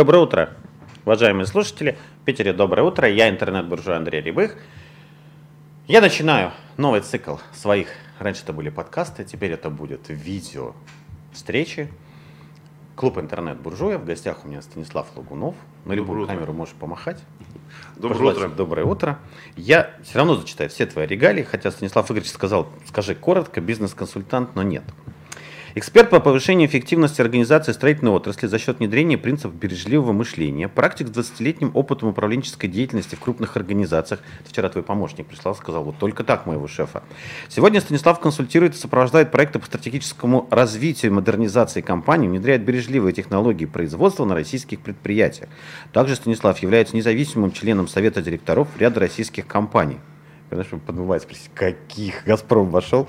Доброе утро, уважаемые слушатели. В Питере доброе утро. Я интернет-буржуй Андрей Рябых. Я начинаю новый цикл своих. Раньше это были подкасты, теперь это будет видео встречи. Клуб интернет-буржуя. В гостях у меня Станислав Лагунов. На любую Доброе камеру можешь помахать. Доброе утро. Доброе утро. Я все равно зачитаю все твои регалии, хотя Станислав Игоревич сказал, скажи коротко, бизнес-консультант, но нет. Эксперт по повышению эффективности организации строительной отрасли за счет внедрения принципов бережливого мышления, практик с 20-летним опытом управленческой деятельности в крупных организациях. Вчера твой помощник прислал, сказал, вот только так моего шефа. Сегодня Станислав консультирует и сопровождает проекты по стратегическому развитию и модернизации компании, внедряет бережливые технологии производства на российских предприятиях. Также Станислав является независимым членом Совета директоров ряда российских компаний. Знаешь, подмывает спросить, каких Газпром вошел?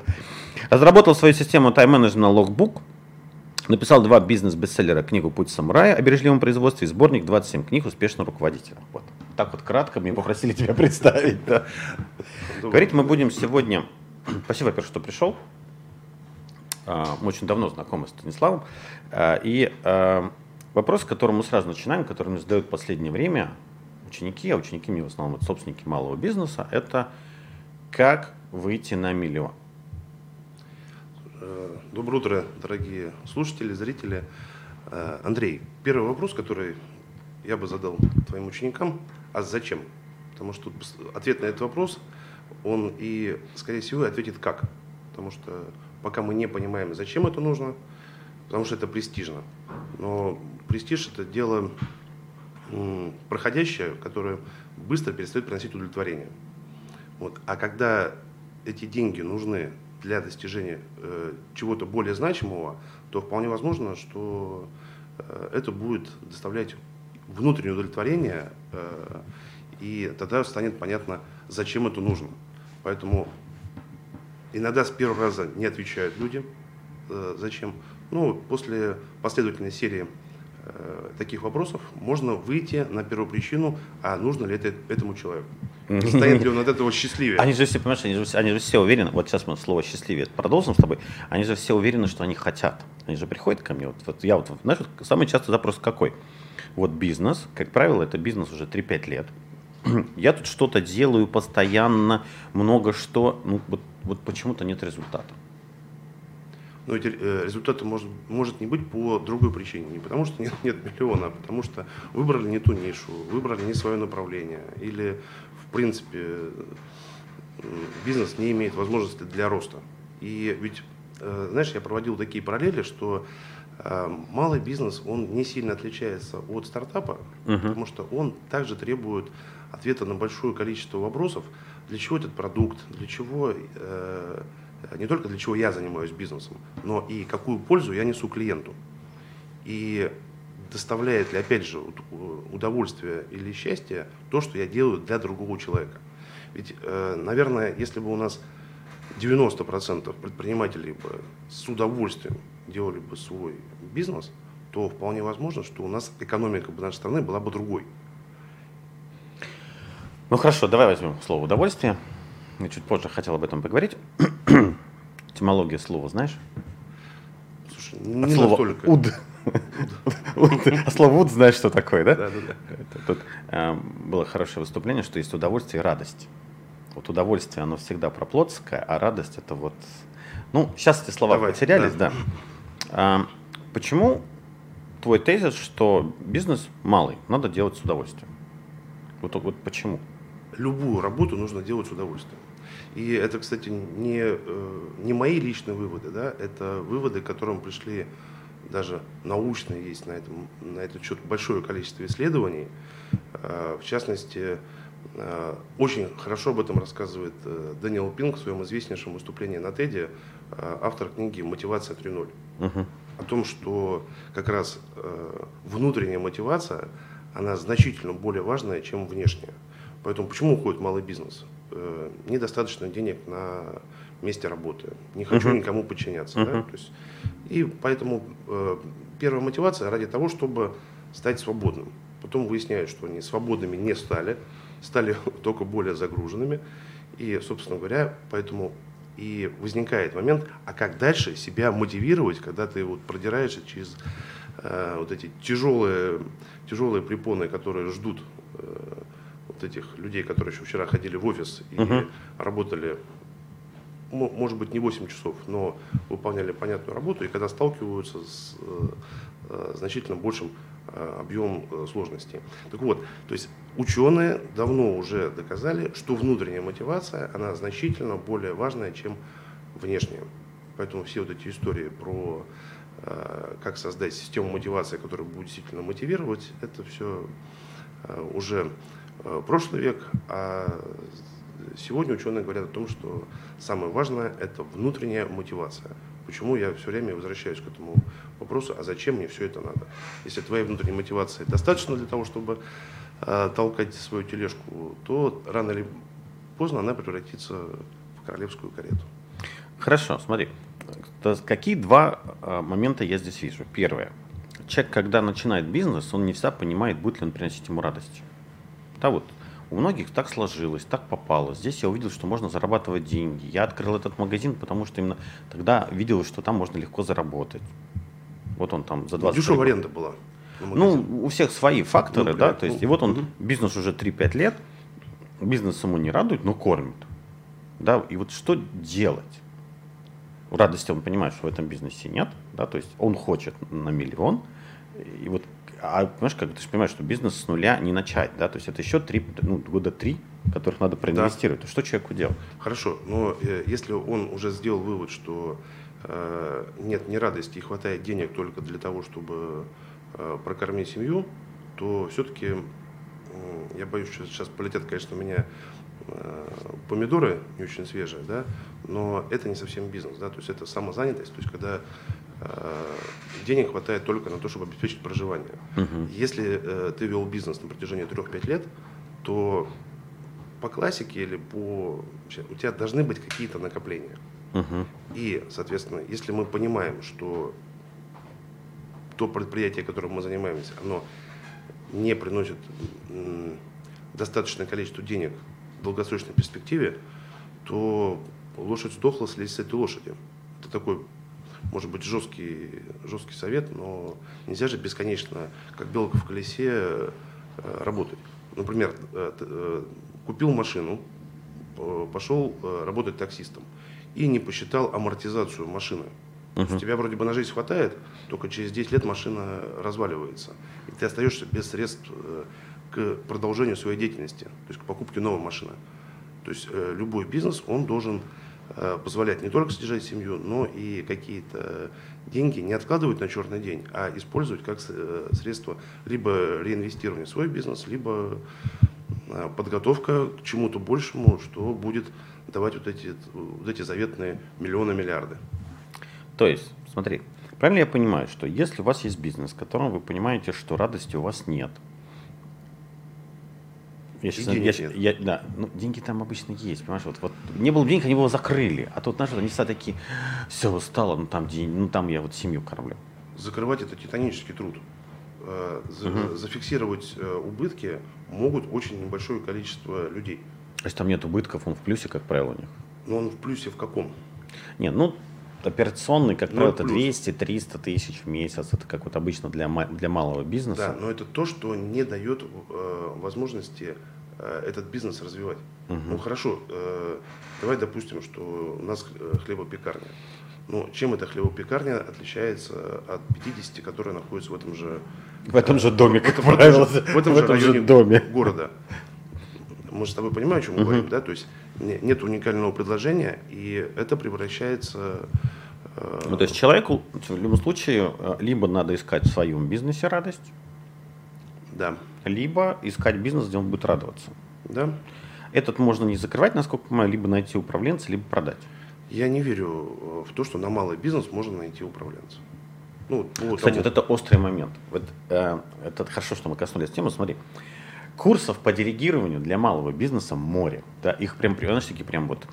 Разработал свою систему тайм-менеджмента Logbook, написал два бизнес-бестселлера, книгу «Путь самурая» о бережливом производстве и сборник 27 книг успешного руководителя. Вот. Так вот кратко мне попросили тебя представить. Да. Говорить мы будем сегодня... Спасибо, во-первых, что пришел. А, Мы очень давно знакомы с Станиславом. А, И а, вопрос, с которым мы сразу начинаем, который мне задают в последнее время ученики, а ученики мне в основном это собственники малого бизнеса, это как выйти на миллион. Э, Доброе утро, дорогие слушатели, зрители. Э, Андрей, первый вопрос, который я бы задал твоим ученикам, а зачем? Потому что ответ на этот вопрос, он и, скорее всего, ответит как. Потому что пока мы не понимаем, зачем это нужно, потому что это престижно. Но престиж это дело проходящее, которое быстро перестает приносить удовлетворение. Вот. А когда эти деньги нужны для достижения э, чего-то более значимого, то вполне возможно, что э, это будет доставлять внутреннее удовлетворение, э, и тогда станет понятно, зачем это нужно. Поэтому иногда с первого раза не отвечают люди, э, зачем. Ну, после последовательной серии э, таких вопросов можно выйти на первую причину, а нужно ли это этому человеку. Станет ли он от этого счастливее? Они же все, понимаешь, они же, они же все уверены, вот сейчас мы слово счастливее продолжим с тобой, они же все уверены, что они хотят. Они же приходят ко мне, вот, вот я вот, знаешь, вот самый частый запрос какой? Вот бизнес, как правило, это бизнес уже 3-5 лет. Я тут что-то делаю постоянно, много что, ну вот, вот почему-то нет результата. Но ведь э, результата может, может не быть по другой причине. Не потому что нет, нет миллиона, а потому что выбрали не ту нишу, выбрали не свое направление. Или, в принципе, бизнес не имеет возможности для роста. И ведь, э, знаешь, я проводил такие параллели, что э, малый бизнес, он не сильно отличается от стартапа, Мгм. потому что он также требует ответа на большое количество вопросов, для чего этот продукт, для чего, э, не только для чего я занимаюсь бизнесом, но и какую пользу я несу клиенту. И доставляет ли, опять же, уд- удовольствие или счастье то, что я делаю для другого человека. Ведь, э, наверное, если бы у нас 90% предпринимателей бы с удовольствием делали бы свой бизнес, то вполне возможно, что у нас экономика бы нашей страны была бы другой. Ну хорошо, давай возьмем слово удовольствие. Я чуть позже хотел об этом поговорить. Этимология слова знаешь? Слушай, От не слова настолько. уд. А слово уд знаешь, что такое, да? Да, да, да. Тут э, было хорошее выступление, что есть удовольствие и радость. Вот удовольствие, оно всегда проплотское, а радость это вот... Ну, сейчас эти слова Давай, потерялись, да. А, почему твой тезис, что бизнес малый, надо делать с удовольствием? Вот, вот почему? Любую работу нужно делать с удовольствием. И это, кстати, не, э, не мои личные выводы, да, это выводы, к которым пришли даже научные, есть на, этом, на этот счет большое количество исследований. Э, В частности, э, очень хорошо об этом рассказывает Дэниел Пинк в своем известнейшем выступлении на э, автор книги «Мотивация 3.0» Мгм. о том, что как раз внутренняя мотивация, она значительно более важная, чем внешняя. Поэтому почему уходит малый бизнес? Э, недостаточно денег на месте работы. Не хочу Мгм. никому подчиняться. да? Мгм. То есть, и поэтому э, первая мотивация ради того, чтобы стать свободным. Потом выясняют, что они свободными не стали, стали только более загруженными. И, собственно говоря, поэтому и возникает момент, а как дальше себя мотивировать, когда ты вот продираешься через э, вот эти тяжелые, тяжелые препоны, которые ждут э, вот этих людей, которые еще вчера ходили в офис и uh-huh. работали, может быть, не 8 часов, но выполняли понятную работу, и когда сталкиваются с значительно большим объемом сложностей. Так вот, то есть ученые давно уже доказали, что внутренняя мотивация, она значительно более важная, чем внешняя. Поэтому все вот эти истории про э, как создать систему мотивации, которая будет действительно мотивировать, это все э, уже э, прошлый век, а сегодня ученые говорят о том, что самое важное – это внутренняя мотивация. Почему я все время возвращаюсь к этому вопросу, а зачем мне все это надо? Если твоей внутренней мотивации достаточно для того, чтобы э, толкать свою тележку, то рано или поздно она превратится в королевскую карету. Хорошо, смотри. Какие два а, момента я здесь вижу? Первое. Человек, когда начинает бизнес, он не всегда понимает, будет ли он приносить ему радость. Да, вот у многих так сложилось, так попало. Здесь я увидел, что можно зарабатывать деньги. Я открыл этот магазин, потому что именно тогда видел, что там можно легко заработать. Вот он там за 20 ну, Дешевая аренда была. Ну, у всех свои факторы, ну, да, то есть, ну, и вот он, угу. бизнес уже 3-5 лет, бизнес ему не радует, но кормит. Да, и вот что делать? радости он понимает, что в этом бизнесе нет, да, то есть он хочет на миллион, и вот, а понимаешь, как ты же понимаешь, что бизнес с нуля не начать, да, то есть это еще три, ну, года три, которых надо проинвестировать. Да. Что человеку делать? Хорошо, но э, если он уже сделал вывод, что э, нет ни радости и хватает денег только для того, чтобы э, прокормить семью, то все-таки э, я боюсь, что сейчас полетят, конечно, у меня Э, помидоры не очень свежие, да, но это не совсем бизнес, да, то есть это самозанятость, то есть когда денег хватает только на то, чтобы обеспечить проживание. Uh-huh. Если э, ты вел бизнес на протяжении 3-5 лет, то по классике или по... У тебя должны быть какие-то накопления. Uh-huh. И, соответственно, если мы понимаем, что то предприятие, которым мы занимаемся, оно не приносит достаточное количество денег долгосрочной перспективе, то лошадь сдохла, слезть с этой лошади. Это такой, может быть, жесткий, жесткий совет, но нельзя же бесконечно, как белка в колесе, э, работать. Например, э, э, купил машину, пошел работать таксистом и не посчитал амортизацию машины. Uh-huh. У тебя вроде бы на жизнь хватает, только через 10 лет машина разваливается. И ты остаешься без средств к продолжению своей деятельности, то есть к покупке новой машины. То есть любой бизнес, он должен э, позволять не только содержать семью, но и какие-то деньги не откладывать на черный день, а использовать как э, средство либо реинвестирования в свой бизнес, либо э, подготовка к чему-то большему, что будет давать вот эти, вот эти заветные миллионы, миллиарды. То есть, смотри, правильно я понимаю, что если у вас есть бизнес, в котором вы понимаете, что радости у вас нет, я сейчас, денег я, я, да, ну, деньги там обычно есть, понимаешь, вот, вот не было денег, они его закрыли, а тут, знаешь, они всегда такие, все, устало, ну там, день, ну там я вот семью кормлю. Закрывать это титанический труд. Э, за, угу. Зафиксировать э, убытки могут очень небольшое количество людей. Если там нет убытков, он в плюсе, как правило, у них. Но он в плюсе в каком? Нет, ну операционный, как правило, это 200-300 тысяч в месяц. Это как вот обычно для, для малого бизнеса. Да, но это то, что не дает э, возможности этот бизнес развивать. Угу. Ну хорошо, э, давай допустим, что у нас э, хлебопекарня. Но чем эта хлебопекарня отличается от 50, которые находятся в этом же... В этом же доме, как в, правило. В этом, в этом, в этом же, же доме. города. Мы с тобой понимаем, о чем мы угу. говорим, да? То есть нет уникального предложения, и это превращается... Э, ну, то есть человеку в любом случае э, либо надо искать в своем бизнесе радость, да. Либо искать бизнес, где он будет радоваться. Да. Этот можно не закрывать, насколько я понимаю, либо найти управленца, либо продать. Я не верю э, в то, что на малый бизнес можно найти управленца. Ну, Кстати, тому... вот это острый момент. Вот, э, это хорошо, что мы коснулись темы. Смотри, Курсов по диригированию для малого бизнеса море. Да, их прям, знаешь, такие прям вот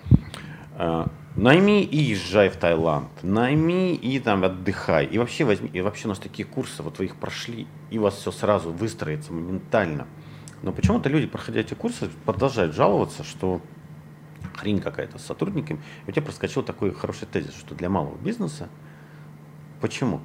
найми и езжай в Таиланд, найми и там отдыхай. И вообще возьми, и вообще у нас такие курсы, вот вы их прошли, и у вас все сразу выстроится моментально. Но почему-то люди, проходя эти курсы, продолжают жаловаться, что хрень какая-то с сотрудниками. И у тебя проскочил такой хороший тезис, что для малого бизнеса почему?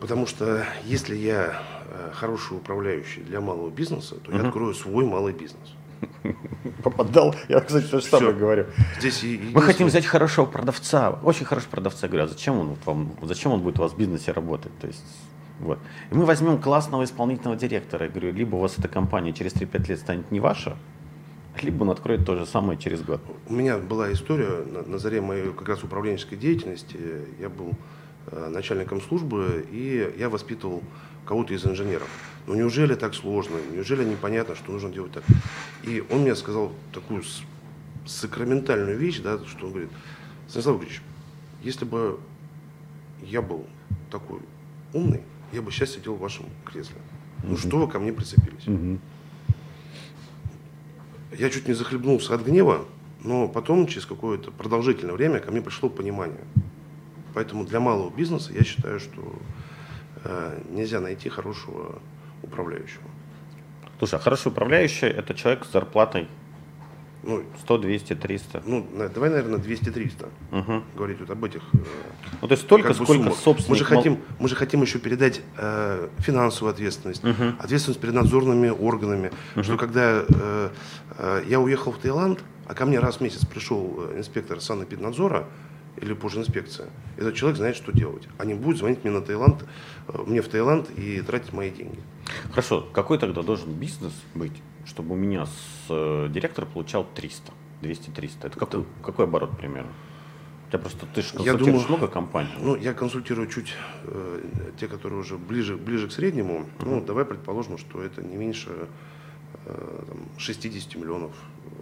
Потому что если я э, хороший управляющий для малого бизнеса, то я открою свой малый бизнес. Попадал, я, кстати, то же самое говорю. Здесь Мы хотим взять хорошего продавца, очень хорошего продавца. Я говорю, а зачем он, вам, зачем он будет у вас в бизнесе работать? То есть, вот. И мы возьмем классного исполнительного директора. Я говорю, либо у вас эта компания через 3-5 лет станет не ваша, либо он откроет то же самое через год. У меня была история на, на заре моей как раз управленческой деятельности. Я был э, начальником службы, и я воспитывал кого-то из инженеров. Ну неужели так сложно? Неужели непонятно, что нужно делать так? И он мне сказал такую сакраментальную вещь, да, что он говорит, Станислав Ильич, если бы я был такой умный, я бы сейчас сидел в вашем кресле. Ну что вы ко мне прицепились? Я чуть не захлебнулся от гнева, но потом, через какое-то продолжительное время, ко мне пришло понимание. Поэтому для малого бизнеса я считаю, что э, нельзя найти хорошего управляющего. Слушай, а хороший управляющий – это человек с зарплатой ну, 100, 200, 300. Ну, давай, наверное, 200-300. Угу. Говорить вот об этих. Э, ну, то есть столько, как бы сколько собственник... Мы же, хотим, мы же хотим еще передать э, финансовую ответственность, угу. ответственность перед надзорными органами. Угу. Что когда э, э, я уехал в Таиланд, а ко мне раз в месяц пришел э, инспектор санэпиднадзора, или инспекция. этот человек знает, что делать. А не будет звонить мне на Таиланд, э, мне в Таиланд и тратить мои деньги. Хорошо, какой тогда должен бизнес быть, чтобы у меня с э, директора получал 300, 200-300? Это какой, какой оборот примерно? Я просто ты же консультируешь я думаю, много компаний. Ну, я консультирую чуть э, те, которые уже ближе, ближе к среднему. Uh-huh. Ну, давай предположим, что это не меньше э, там, 60 миллионов в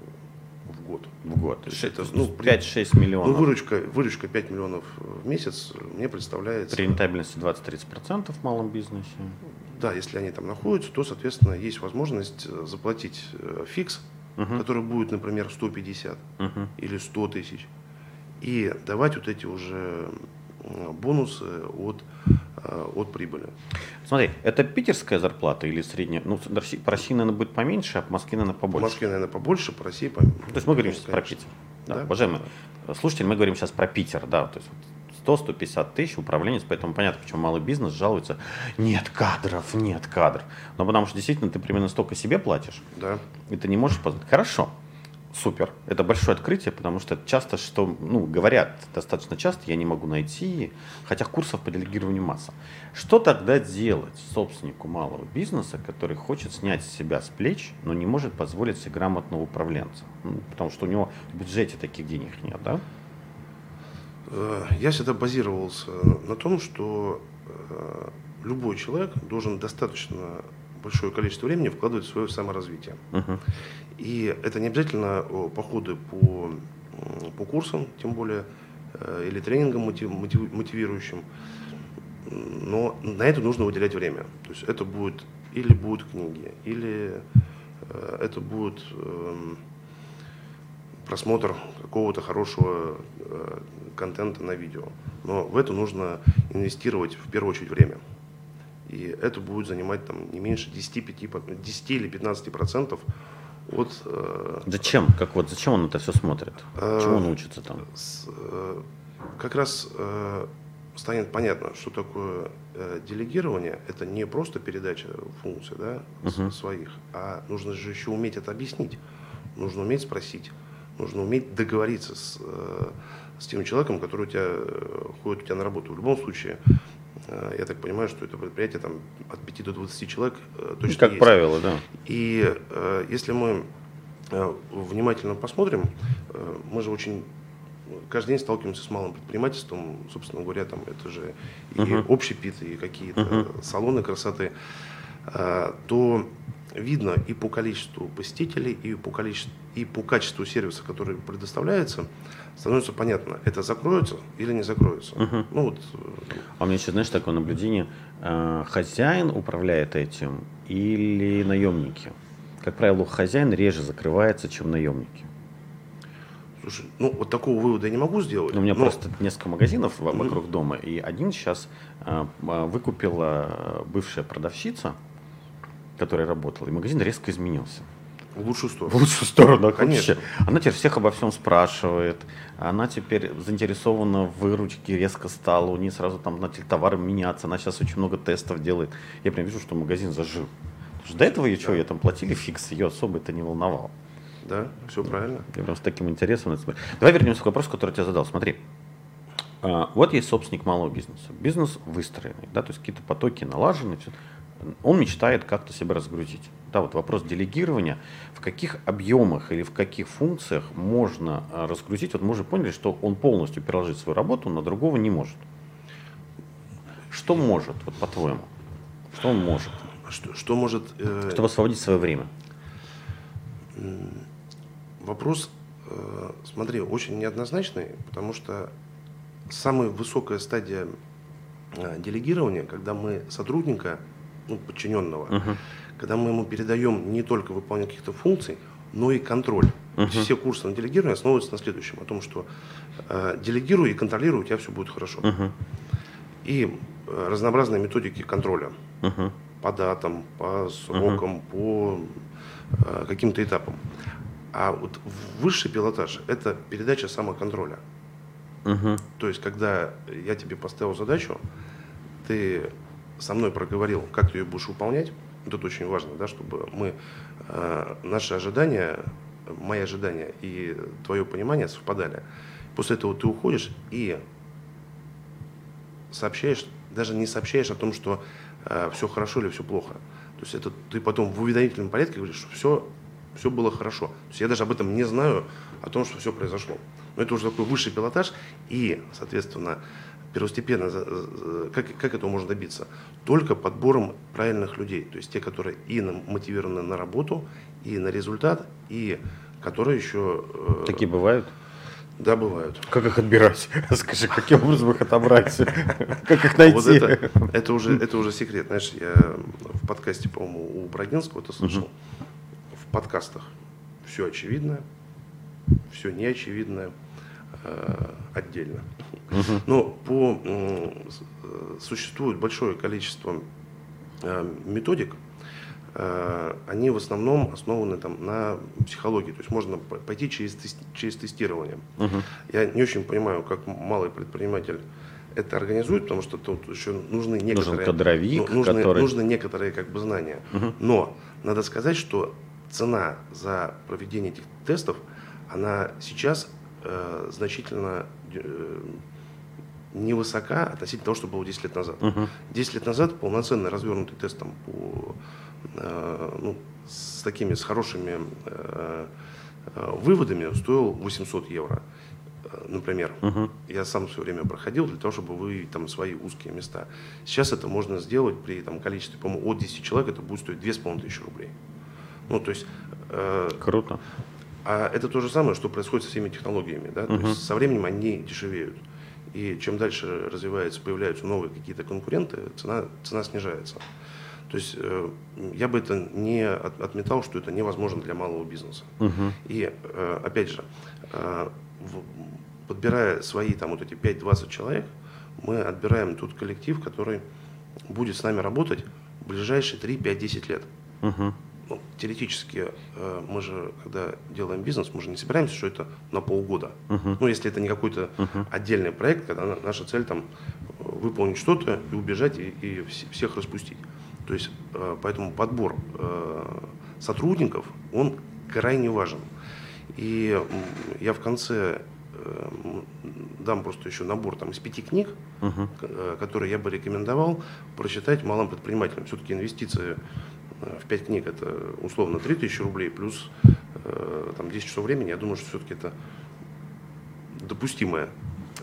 год. В год. То есть это ну, 5-6 миллионов. Ну, выручка, выручка 5 миллионов в месяц мне представляется. При рентабельности 20-30% в малом бизнесе. Да, если они там находятся, то, соответственно, есть возможность э, заплатить э, фикс, uh-huh. который будет, например, 150 uh-huh. или 100 тысяч, и давать вот эти уже бонусы от, э, от прибыли. Смотри, это питерская зарплата или средняя? Ну, по России, наверное, будет поменьше, а по Москве, наверное, побольше. По Москве, наверное, побольше, по России поменьше. То есть мы говорим сейчас про Питер. Да, да? Уважаемые слушатели, мы говорим сейчас про Питер, да, то есть 100-150 тысяч управленец, поэтому понятно, почему малый бизнес жалуется, нет кадров, нет кадров. Но потому что действительно ты примерно столько себе платишь, да. и ты не можешь позволить. Хорошо, супер, это большое открытие, потому что часто, что, ну, говорят достаточно часто, я не могу найти, хотя курсов по делегированию масса. Что тогда делать собственнику малого бизнеса, который хочет снять себя с плеч, но не может позволить себе грамотного управленца? Ну, потому что у него в бюджете таких денег нет, да? Э, я всегда базировался на том, что э, любой человек должен достаточно большое количество времени вкладывать в свое саморазвитие. Uh-huh. И это не обязательно походы по, по курсам, тем более, э, или тренингам мотивирующим. Но на это нужно выделять время. То есть это будет или будут книги, или это будет эм, просмотр какого-то хорошего э, контента на видео. Но в это нужно инвестировать в первую очередь время. И это будет занимать там, не меньше 10, 5, 10 или 15 процентов от... Э, зачем? Как вот, зачем он это все смотрит? Э, Чему он учится там? С, э, как раз э, станет понятно, что такое э, делегирование. Это не просто передача функций да, uh-huh. своих, а нужно же еще уметь это объяснить. Нужно уметь спросить нужно уметь договориться с, э, с тем человеком, который у тебя э, ходит у тебя на работу. В любом случае, я так понимаю, что это предприятие там, от 5 до 20 человек точно Как есть. правило, да. И если мы внимательно посмотрим, мы же очень каждый день сталкиваемся с малым предпринимательством, собственно говоря, там это же и uh-huh. общепит, и какие-то uh-huh. салоны красоты, то видно и по количеству посетителей, и по, количеству, и по качеству сервиса, который предоставляется, становится понятно, это закроется или не закроется. Угу. Ну, вот. Э, а у меня еще, знаешь, такое наблюдение, э, хозяин управляет этим или наемники? Как правило, хозяин реже закрывается, чем наемники. Слушай, ну вот такого вывода я не могу сделать. Ну, у меня но... просто несколько магазинов вокруг mm дома, и один сейчас э, выкупила бывшая продавщица, который работал, и магазин резко изменился. В лучшую сторону. В лучшую сторону, Конечно. Она теперь всех обо всем спрашивает. Она теперь заинтересована в выручке, резко стала. У нее сразу там начали товары меняться. Она сейчас очень много тестов делает. Я прям вижу, что магазин зажил. Потому что до этого ее что, ее там платили фикс, ее особо это не волновало. Да, все правильно. Я прям с таким интересом. Давай вернемся к вопросу, который я тебе задал. Смотри, а, вот есть собственник малого бизнеса. Бизнес выстроенный, да, то есть какие-то потоки налажены. Все. Он мечтает как-то себя разгрузить. Да, вот вопрос делегирования, в каких объемах или в каких функциях можно а, разгрузить. Вот мы уже поняли, что он полностью переложить свою работу на другого не может. Что может, вот по-твоему? Что он может? Что, что может... Э, Чтобы освободить свое время. Вопрос, э, смотри, очень неоднозначный, потому что самая высокая стадия э, делегирования, когда мы сотрудника, ну, подчиненного, uh-huh. когда мы ему передаем не только выполнение каких-то функций, но и контроль. Uh-huh. Все курсы на делегирование основываются на следующем, о том, что э, делегируй и контролируй, у тебя все будет хорошо. Uh-huh. И э, разнообразные методики контроля. Uh-huh. По датам, по срокам, uh-huh. по э, каким-то этапам. А вот высший пилотаж – это передача самоконтроля. Угу. То есть, когда я тебе поставил задачу, ты со мной проговорил, как ты ее будешь выполнять. Это очень важно, да, чтобы мы э, наши ожидания, мои ожидания и твое понимание совпадали. После этого ты уходишь и сообщаешь, даже не сообщаешь о том, что э, все хорошо или все плохо. То есть это ты потом в уведомительном порядке говоришь, что все, все было хорошо. То есть я даже об этом не знаю, о том, что все произошло. Но это уже такой высший пилотаж, и, соответственно, первостепенно, как, как этого можно добиться? Только подбором правильных людей, то есть те, которые и мотивированы на работу, и на результат, и которые еще... Э, Такие бывают? Да, бывают. Как их отбирать? Скажи, каким образом их отобрать? Как их найти? Вот это, это, уже, это уже секрет. Знаешь, я в подкасте, по-моему, у Брагинского это слышал. Угу. В подкастах все очевидно, все неочевидное Э, отдельно. Но по, существует большое количество э, методик, э, они в основном основаны там, на психологии. То есть можно пойти через, через тестирование. uh Я не очень понимаю, как малый предприниматель это организует, потому что тут еще нужны некоторые, Нужен кадровик, ну, нужны, который... нужны некоторые как бы знания. uh Но надо сказать, что цена за проведение этих тестов, она сейчас э, значительно э, невысока относительно того, что было 10 лет назад. Uh-huh. 10 лет назад полноценный развернутый тест там, по, э, ну, с такими с хорошими э, э выводами стоил 800 евро, э, например. Uh-huh. Я сам все время проходил для того, чтобы выявить там свои узкие места. Сейчас это можно сделать при там, количестве, по-моему, от 10 человек, это будет стоить 2500 рублей. Ну, то есть... Э, Круто. А это то же самое, что происходит со всеми технологиями. Да? Uh-huh. То есть со временем они дешевеют. И чем дальше развивается, появляются новые какие-то конкуренты, цена, цена снижается. То есть э, я бы это не от, отметал, что это невозможно для малого бизнеса. Uh-huh. И э, опять же, э, в, подбирая свои там вот эти 5-20 человек, мы отбираем тот коллектив, который будет с нами работать в ближайшие 3, 5, 10 лет. Uh-huh ну, теоретически э, мы же, когда делаем бизнес, мы же не собираемся, что это на полгода. Uh-huh. Ну, если это не какой-то uh-huh. отдельный проект, когда наша цель там выполнить что-то и убежать и, и всех распустить. То есть, э, поэтому подбор э, сотрудников, он крайне важен. И я в конце дам просто еще набор там, из пяти книг, uh-huh. которые я бы рекомендовал прочитать малым предпринимателям. Все-таки инвестиции в 5 книг это условно 3000 рублей плюс э, там, 10 часов времени, я думаю, что все-таки это допустимое.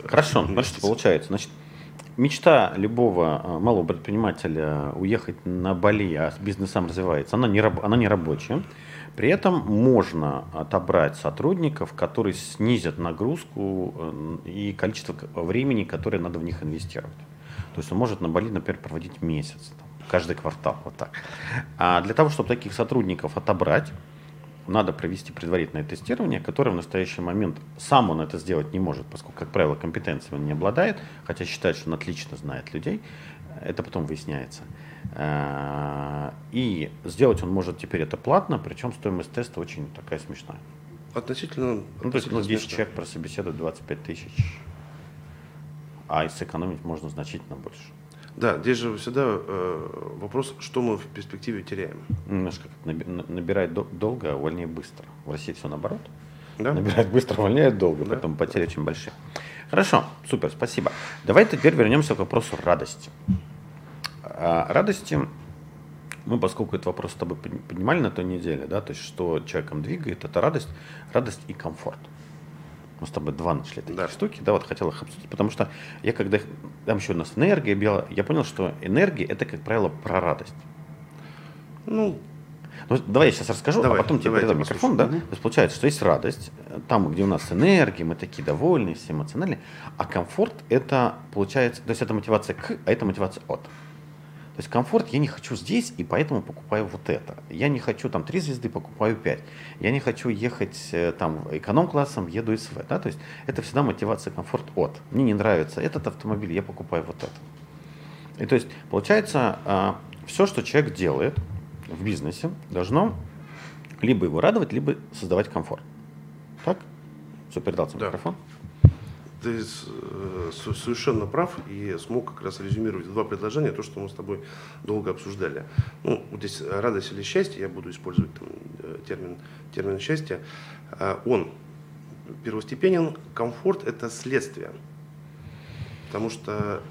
Хорошо, значит, получается. Значит, мечта любого э, малого предпринимателя уехать на Бали, а бизнес сам развивается, она не, она не рабочая. При этом можно отобрать сотрудников, которые снизят нагрузку э, и количество времени, которое надо в них инвестировать. То есть он может на Бали, например, проводить месяц каждый квартал, вот так. А для того, чтобы таких сотрудников отобрать, надо провести предварительное тестирование, которое в настоящий момент сам он это сделать не может, поскольку, как правило, компетенции он не обладает, хотя считает, что он отлично знает людей, это потом выясняется. Э, и сделать он может теперь это платно, причем стоимость теста очень такая смешная. Относительно, ну, то есть, ну, 10 смешно. человек прособеседует 25 тысяч, а сэкономить можно значительно больше. Да, здесь же всегда э, вопрос, что мы в перспективе теряем. Немножко набирает долго, а увольняет быстро. В России все наоборот. Да? Набирает быстро, увольняет долго, да? поэтому потери очень большие. Хорошо, супер, спасибо. Давай теперь вернемся к вопросу радости. А, радости мы, поскольку этот вопрос с тобой поднимали на той неделе, да, то есть что человеком двигает, это радость, радость и комфорт. Мы с тобой два нашли такие да. штуки, да, вот хотел их обсудить, потому что я когда, там еще у нас энергия бела, я понял, что энергия это, как правило, про радость. Ну, ну, давай я сейчас расскажу, а давай, а потом тебе передам микрофон, да? Угу. То есть получается, что есть радость, там, где у нас энергия, мы такие довольные, все эмоциональные, а комфорт это получается, то есть это мотивация к, а это мотивация от. То есть комфорт я не хочу здесь, и поэтому покупаю вот это. Я не хочу там три звезды, покупаю пять. Я не хочу ехать э, там эконом-классом, еду СВ. Да? То есть это всегда мотивация комфорт от. Мне не нравится этот автомобиль, я покупаю вот это. И то есть получается, а, все, что человек делает в бизнесе, должно либо его радовать, либо создавать комфорт. Так? Все, передал да. микрофон ты э, совершенно прав и смог как раз резюмировать два предложения, то, что мы с тобой долго обсуждали. Ну, вот здесь радость или счастье, я буду использовать там, э, термин, термин счастья, а, он первостепенен, комфорт – это следствие. Потому что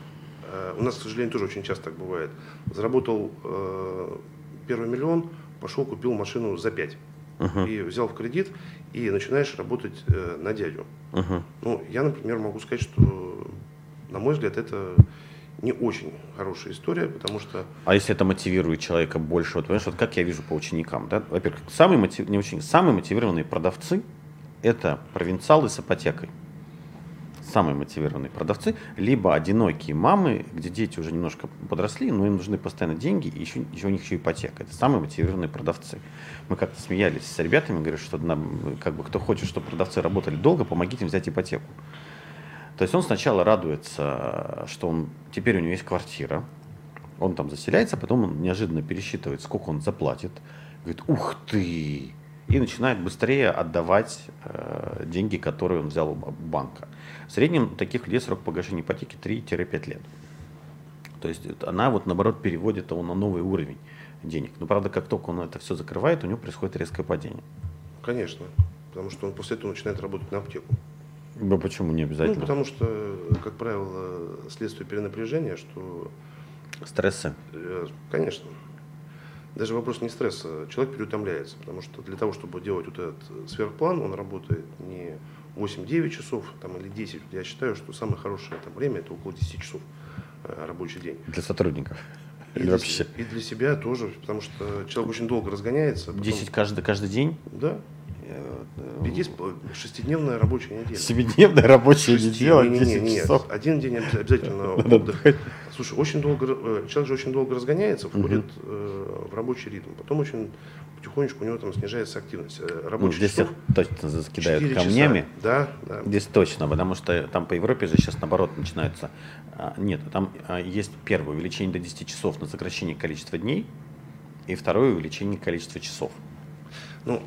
э, у нас, к сожалению, тоже очень часто так бывает. Заработал первый миллион, пошел, купил машину за пять. Uh-huh. И взял в кредит, и начинаешь работать э, на дядю. Uh-huh. Ну, я, например, могу сказать, что, на мой взгляд, это не очень хорошая история, потому что... А если это мотивирует человека больше? Вот, понимаешь, вот как я вижу по ученикам, да? Во-первых, самые, мотив... не ученики, самые мотивированные продавцы – это провинциалы с ипотекой самые мотивированные продавцы, либо одинокие мамы, где дети уже немножко подросли, но им нужны постоянно деньги, и еще, еще у них еще ипотека. Это самые мотивированные продавцы. Мы как-то смеялись с ребятами, говорят, что нам, как бы, кто хочет, чтобы продавцы работали долго, помогите им взять ипотеку. То есть он сначала радуется, что он, теперь у него есть квартира, он там заселяется, потом он неожиданно пересчитывает, сколько он заплатит, говорит, ух ты, и начинает быстрее отдавать э, деньги, которые он взял у банка. В среднем таких людей срок погашения ипотеки 3-5 лет. То есть она вот наоборот переводит его на новый уровень денег. Но правда, как только он это все закрывает, у него происходит резкое падение. Конечно, потому что он после этого начинает работать на аптеку. Ну почему не обязательно? Ну, потому что, как правило, следствие перенапряжения, что... Стрессы? Э, конечно. Даже вопрос не стресса. Человек переутомляется, потому что для того, чтобы делать вот этот сверхплан, он работает не 8-9 часов там, или 10. Я считаю, что самое хорошее там, время это около 10 часов э, рабочий день. Для сотрудников? И для, вообще? И для себя тоже, потому что человек очень долго разгоняется. Потом... 10 каждый, каждый день? Да. Есть шестидневная рабочая неделя. Семидневная рабочая неделя, не, не, не, часов. Один день обязательно отдых. Слушай, очень долго, э, человек же очень долго разгоняется, входит угу. в рабочий ритм. Потом очень потихонечку у него там снижается активность. Э, рабочий ну, здесь часов, точно закидают камнями. Да, да. Здесь точно, потому что там по Европе же сейчас наоборот начинается. А, нет, там а, есть первое увеличение до 10 часов на сокращение количества дней, и второе увеличение количества часов. Ну,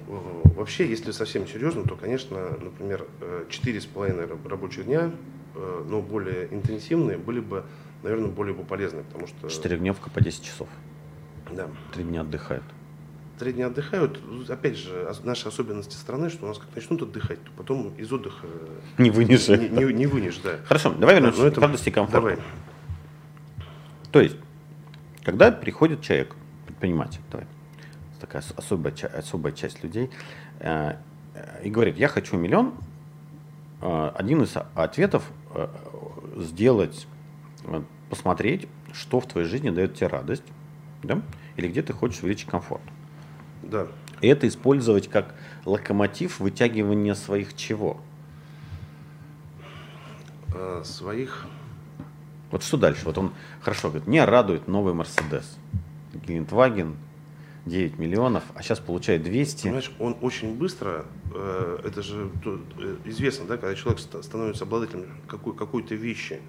вообще, если совсем серьезно, то, конечно, например, 4,5 рабочих дня, но более интенсивные, были бы, наверное, более бы полезны, потому что... Четырехдневка по 10 часов. Да. Три дня отдыхают три дня отдыхают. Опять же, наши особенности страны, что у нас как начнут отдыхать, то потом из отдыха не вынешь. Не, не, не вынешь, да. Хорошо, давай вернемся да, к радости и комфорту. Давай. То есть, когда приходит человек, предприниматель, давай, такая особая, особая часть людей, э, и говорит, я хочу миллион, э, один из ответов э, сделать, посмотреть, что в твоей жизни дает тебе радость, да? или где ты хочешь увеличить комфорт. Да. И это использовать как локомотив вытягивания своих чего? А, своих. Вот что дальше? Вот он хорошо говорит, меня радует новый Мерседес. Гелендваген, 9 миллионов, а сейчас получает 200. Понимаешь, он очень быстро, э, это же э, известно, да, когда человек становится обладателем какой, какой-то вещи,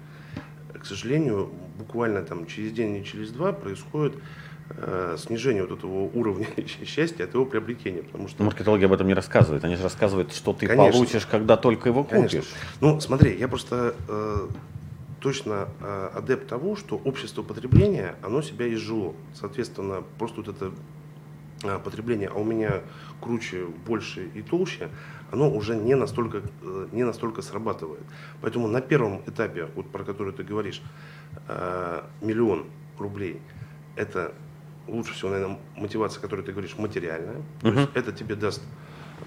к сожалению, буквально там через день или через два происходит э, снижение вот этого уровня счастья от его приобретения. Потому что... Маркетологи об этом не рассказывают. Они же рассказывают, что ты Конечно. получишь, когда только его купишь. Конечно. Ну, смотри, я просто э, точно э, адепт того, что общество потребления, оно себя изжило. Соответственно, просто вот это потребление, а у меня круче, больше и толще, оно уже не настолько, э, не настолько срабатывает. Поэтому на первом этапе, вот про который ты говоришь, э, миллион рублей, это лучше всего, наверное, мотивация, которую ты говоришь, материальная. Uh-huh. То есть это тебе даст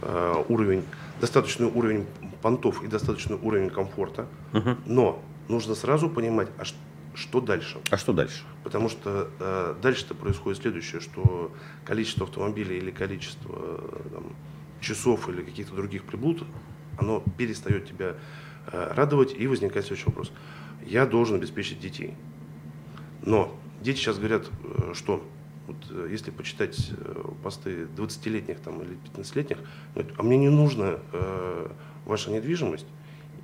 э, уровень, достаточный уровень понтов и достаточный уровень комфорта. Uh-huh. Но нужно сразу понимать, а что дальше? А что дальше? Потому что э, дальше-то происходит следующее, что количество автомобилей или количество э, там, часов или каких-то других приблуд, оно перестает тебя э, радовать, и возникает следующий вопрос. Я должен обеспечить детей. Но дети сейчас говорят, э, что вот, э, если почитать э, посты 20-летних там, или 15-летних, говорят, а мне не нужна э, ваша недвижимость,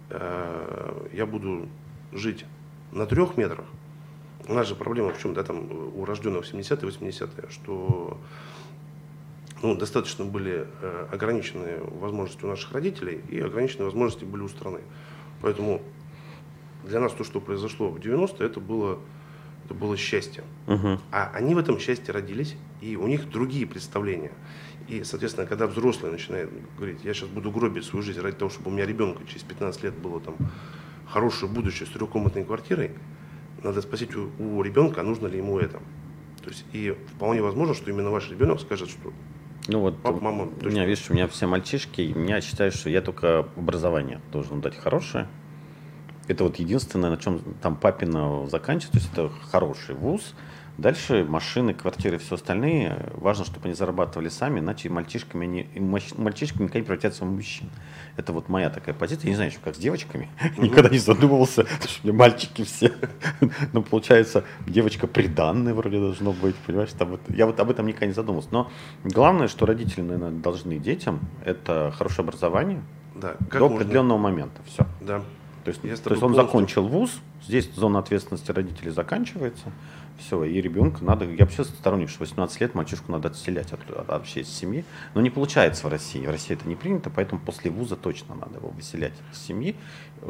э, я буду жить на трех метрах, у нас же проблема в чем, да, там у рожденных в 70-е, 80-е, что ну, достаточно были э, ограниченные возможности у наших родителей и ограниченные возможности были у страны. Поэтому для нас то, что произошло в 90-е, это было, это было счастье. Угу. А они в этом счастье родились, и у них другие представления. И, соответственно, когда взрослые начинают говорить, я сейчас буду гробить свою жизнь ради того, чтобы у меня ребенка через 15 лет было там хорошее будущее с трехкомнатной квартирой, надо спросить у, у ребенка, нужно ли ему это. То есть и вполне возможно, что именно ваш ребенок скажет, что ну вот Пап, мама, у меня, видишь, у меня все мальчишки, и меня считают, что я только образование должен дать хорошее. Это вот единственное, на чем там папина заканчивает, то есть это хороший вуз, Дальше машины, квартиры, все остальные. Важно, чтобы они зарабатывали сами, иначе мальчишками они, мальчишками никогда не превратятся в мужчин. Это вот моя такая позиция. Я не знаю, еще как с девочками. Никогда не задумывался, что мне мальчики все. Но получается, девочка приданная вроде должно быть. Понимаешь, там вот, я вот об этом никогда не задумывался. Но главное, что родители, наверное, должны детям, это хорошее образование да. до можно... определенного момента. Все. Да. То есть, то есть он полностью... закончил вуз, здесь зона ответственности родителей заканчивается. Все, и ребенка надо, я вообще сторонник, что 18 лет мальчишку надо отселять от, от, вообще из семьи. Но не получается в России. В России это не принято, поэтому после вуза точно надо его выселять из семьи,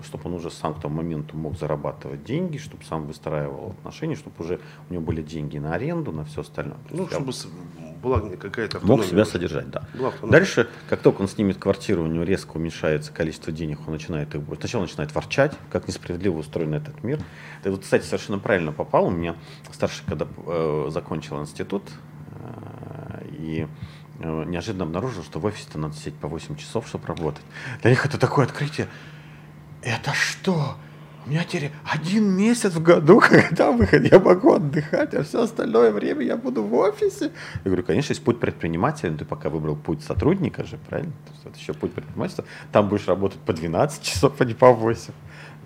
чтобы он уже сам к тому моменту мог зарабатывать деньги, чтобы сам выстраивал отношения, чтобы уже у него были деньги на аренду, на все остальное. Ну, чтобы была какая-то Мог себя содержать, да. Дальше, как только он снимет квартиру, у него резко уменьшается количество денег, он начинает их... Сначала начинает ворчать, как несправедливо устроен этот мир. Ты вот, кстати, совершенно правильно попал. У меня старший, когда э, закончил институт, э, и э, неожиданно обнаружил, что в офисе надо сидеть по 8 часов, чтобы работать. Для них это такое открытие. Это что? У меня теперь один месяц в году, когда выход, я могу отдыхать, а все остальное время я буду в офисе. Я говорю, конечно, есть путь предпринимателя, ты пока выбрал путь сотрудника же, правильно? То есть это еще путь предпринимательства. Там будешь работать по 12 часов, а не по 8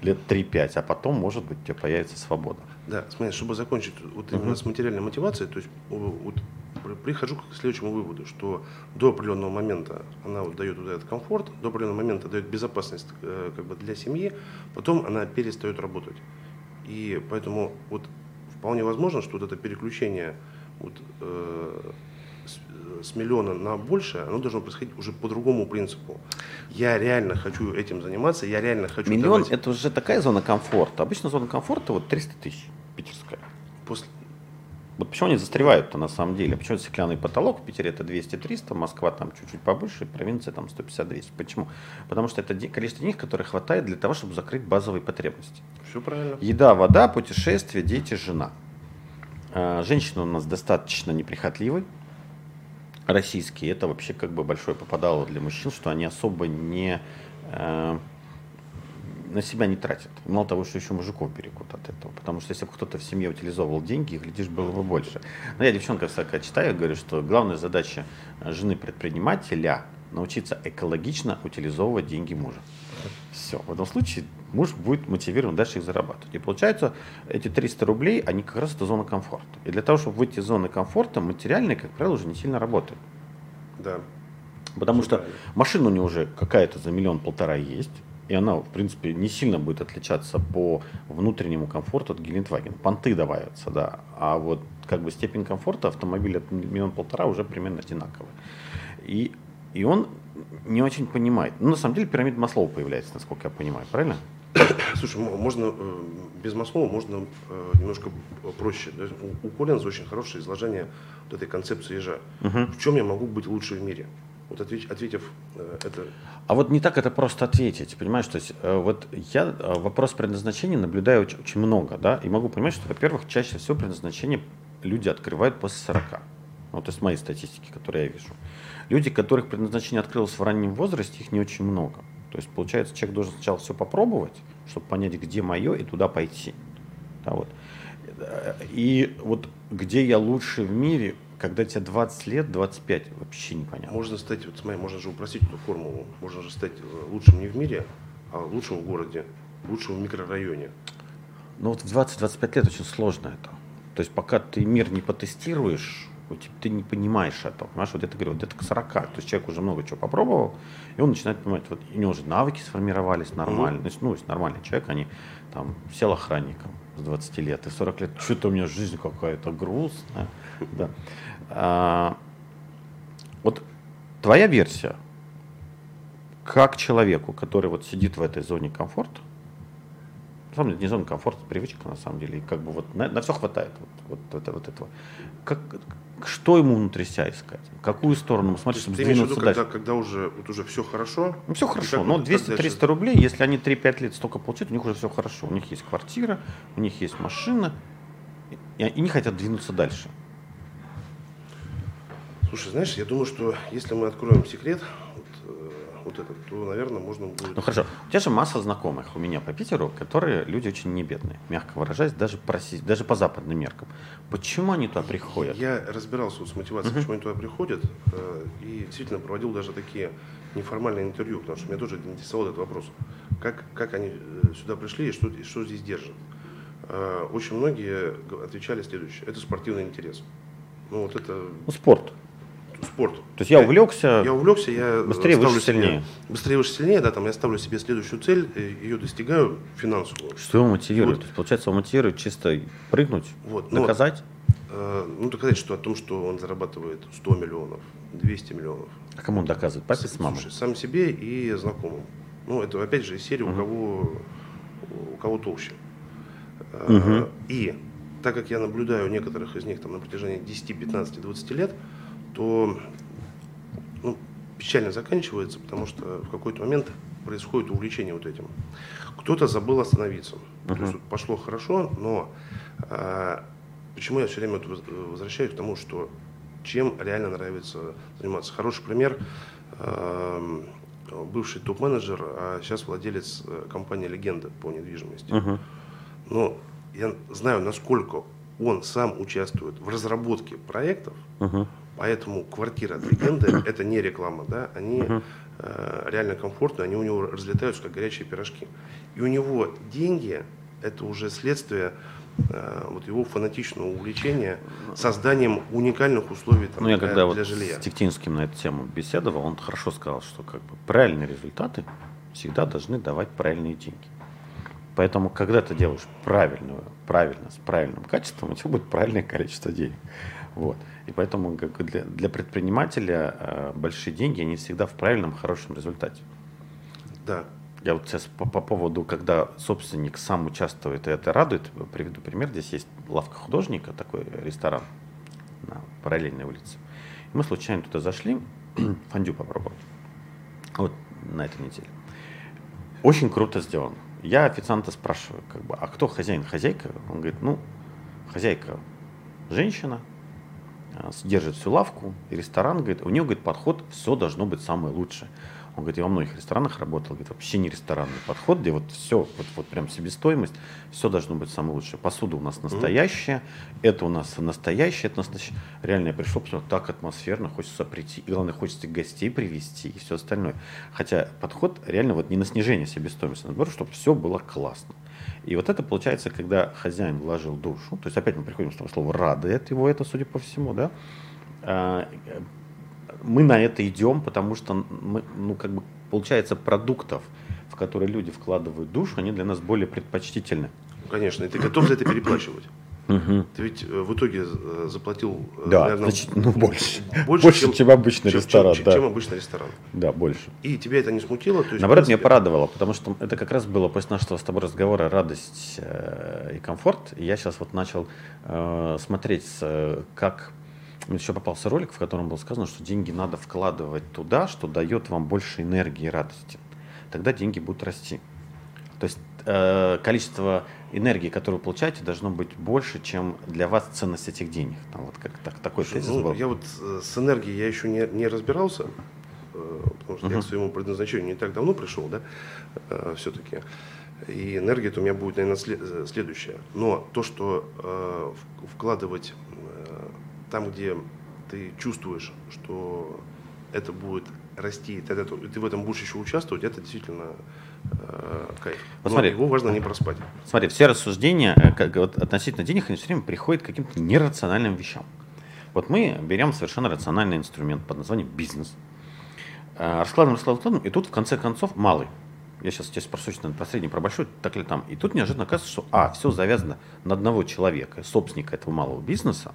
лет 3-5, а потом, может быть, у тебя появится свобода. Да, смотри, чтобы закончить вот именно uh-huh. с материальной мотивацией, то есть вот, прихожу к следующему выводу, что до определенного момента она вот дает вот этот комфорт, до определенного момента дает безопасность э, как бы для семьи, потом она перестает работать. И поэтому вот вполне возможно, что вот это переключение вот, э, с миллиона на больше, оно должно происходить уже по другому принципу. Я реально хочу этим заниматься, я реально хочу Миллион давать... это уже такая зона комфорта. Обычно зона комфорта вот 300 тысяч питерская. После... Вот почему они застревают-то на самом деле? Почему стеклянный потолок в Питере это 200-300, Москва там чуть-чуть побольше, провинция там 150-200. Почему? Потому что это количество денег, которое хватает для того, чтобы закрыть базовые потребности. Все правильно. Еда, вода, путешествия, дети, жена. А, женщина у нас достаточно неприхотливый, российские, это вообще как бы большое попадало для мужчин, что они особо не э, на себя не тратят. Мало того, что еще мужиков берегут от этого. Потому что если бы кто-то в семье утилизовывал деньги, глядишь, было бы больше. Но я девчонка всякая читаю, говорю, что главная задача жены предпринимателя научиться экологично утилизовывать деньги мужа. Все. В этом случае муж будет мотивирован дальше их зарабатывать. И получается, эти 300 рублей, они как раз это зона комфорта. И для того, чтобы выйти из зоны комфорта, материальные, как правило, уже не сильно работают. Да. Потому Все что правильно. машина у него уже какая-то за миллион-полтора есть. и она, в принципе, не сильно будет отличаться по внутреннему комфорту от Гелендваген. Понты добавятся, да. А вот как бы степень комфорта автомобиля от миллион-полтора уже примерно одинаковая. И, и он не очень понимает. Ну, на самом деле, пирамида Маслова появляется, насколько я понимаю, правильно? Слушай, можно э, без Маслова можно э, немножко проще. У Коллинза очень хорошее изложение вот этой концепции ежа. Угу. В чем я могу быть лучше в мире? Вот ответь, ответив э, это. А вот не так это просто ответить, понимаешь? То есть вот я вопрос предназначения наблюдаю очень, очень много, да, и могу понимать, что, во-первых, чаще всего предназначение люди открывают после 40. Вот из моей статистики, которую я вижу. Люди, которых предназначение открылось в раннем возрасте, их не очень много. То есть, получается, человек должен сначала все попробовать, чтобы понять, где мое, и туда пойти. Да, вот. И вот где я лучше в мире, когда тебе 20 лет, 25, вообще непонятно. Можно стать, вот смотри, можно же упростить эту формулу. Можно же стать э, лучшим не в мире, а лучшим в городе, лучшим в микрорайоне. Ну вот в 20-25 лет очень сложно это. То есть пока ты мир не потестируешь, ты не понимаешь этого, понимаешь, вот это говорю, вот это к 40, то есть человек уже много чего попробовал, и он начинает понимать, вот у него уже навыки сформировались нормально, mm-hmm. ну, есть нормальный человек, они там сел охранником с 20 лет, и 40 лет, что-то у меня жизнь какая-то грустная, да. А, вот твоя версия, как человеку, который вот сидит в этой зоне комфорта, на самом деле не зона комфорта, привычка на самом деле, и как бы вот на, на все хватает вот, вот, это, вот этого. Как, что ему внутри себя искать? Какую сторону смотреть, чтобы двинуться дальше? Когда, когда уже, вот уже все хорошо? Ну, все хорошо, но 200-300 рублей, если они 3-5 лет столько получают, у них уже все хорошо. У них есть квартира, у них есть машина, и они хотят двинуться дальше. Слушай, знаешь, я думаю, что если мы откроем секрет, вот этот, то, наверное, можно будет... Ну хорошо, у тебя же масса знакомых у меня по Питеру, которые люди очень не бедные, мягко выражаясь, даже, просить, даже по западным меркам. Почему они туда приходят? Я разбирался вот с мотивацией, uh-huh. почему они туда приходят, э, и действительно проводил даже такие неформальные интервью, потому что меня тоже интересовал этот вопрос. Как, как они э, сюда пришли и что, и что здесь держит? Э, очень многие отвечали следующее. Это спортивный интерес. Ну вот это... Ну, спорт спорт. То есть я увлекся. Я увлекся, я быстрее, выше, себе, сильнее. Быстрее, выше, сильнее, да, там я ставлю себе следующую цель, ее достигаю финансовую. Что его мотивирует? Вот. То есть, получается, его мотивирует чисто прыгнуть, вот, ну, доказать? Э, ну, доказать, что о том, что он зарабатывает 100 миллионов, 200 миллионов. А кому он доказывает? Папе с мамой? Слушай, сам себе и знакомым. Ну, это опять же из серии, угу. у кого у кого толще. Угу. И так как я наблюдаю некоторых из них там, на протяжении 10, 15, 20 лет, то ну, печально заканчивается, потому что в какой-то момент происходит увлечение вот этим. Кто-то забыл остановиться. Uh-huh. То есть вот пошло хорошо, но а, почему я все время возвращаюсь к тому, что чем реально нравится заниматься. Хороший пример. А, бывший топ-менеджер, а сейчас владелец э, компании «Легенда» по недвижимости. Uh-huh. Но я знаю, насколько он сам участвует в разработке проектов, uh-huh. Поэтому квартира от легенды это не реклама, да, они uh-huh. э, реально комфортные, они у него разлетаются как горячие пирожки. И у него деньги это уже следствие э, вот его фанатичного увлечения созданием уникальных условий там, ну, я для, когда для вот жилья. с Тектинским на эту тему беседовал, он хорошо сказал, что как бы правильные результаты всегда должны давать правильные деньги. Поэтому, когда ты делаешь правильную, правильно, с правильным качеством, у тебя будет правильное количество денег. Вот. И поэтому как для, для предпринимателя э, большие деньги, они всегда в правильном, хорошем результате. Да. Я вот сейчас по, по поводу, когда собственник сам участвует, и это радует, приведу пример. Здесь есть лавка художника, такой ресторан на параллельной улице. И мы случайно туда зашли, фондю попробовать. Вот на этой неделе. Очень круто сделано. Я официанта спрашиваю, как бы, а кто хозяин, хозяйка? Он говорит, ну, хозяйка женщина, держит всю лавку, и ресторан, говорит, у него, говорит, подход, все должно быть самое лучшее. Он говорит, я во многих ресторанах работал, говорит, вообще не ресторанный подход, где вот все, вот, вот прям себестоимость, все должно быть самое лучшее. Посуда у нас настоящая, mm-hmm. это у нас настоящее, это настоящее. Реально я пришел, потому так атмосферно, хочется прийти, и главное, хочется гостей привести и все остальное. Хотя подход реально вот не на снижение себестоимости, а наоборот, чтобы все было классно. И вот это получается, когда хозяин вложил душу, то есть опять мы приходим с того слова радует его это, судя по всему, да, а, мы на это идем, потому что мы, ну, как бы, получается, продуктов в которые люди вкладывают душу, они для нас более предпочтительны. Конечно, и ты готов за это переплачивать. Угу. Ты ведь э, в итоге э, заплатил, э, да, наверное, значит, ну, больше. Больше, больше чем, чем обычный чем, ресторан. Чем, да. чем обычный ресторан. Да, больше. И тебя это не смутило? То есть, Наоборот, принципе... меня порадовало, потому что это как раз было после нашего с тобой разговора радость и комфорт. И я сейчас вот начал э, смотреть, как еще попался ролик, в котором было сказано, что деньги надо вкладывать туда, что дает вам больше энергии и радости. Тогда деньги будут расти. То есть э, количество энергии, которую вы получаете, должно быть больше, чем для вас ценность этих денег. Там вот как так, такой тезис ну, был. Я вот э, с энергией я еще не, не разбирался, э, потому что uh-huh. я к своему предназначению не так давно пришел, да, э, все-таки. И энергия-то у меня будет, наверное, следующая. Но то, что э, вкладывать э, там, где ты чувствуешь, что это будет расти, тогда ты в этом будешь еще участвовать, это действительно кайф. Вот смотри, его важно не проспать. Смотри, все рассуждения э, как, вот, относительно денег, они все время приходят к каким-то нерациональным вещам. Вот мы берем совершенно рациональный инструмент под названием бизнес, э, раскладываем, раскладываем, и тут в конце концов малый. Я сейчас тебя спрошу про средний, про большой, так ли там. И тут неожиданно оказывается, что а, все завязано на одного человека, собственника этого малого бизнеса,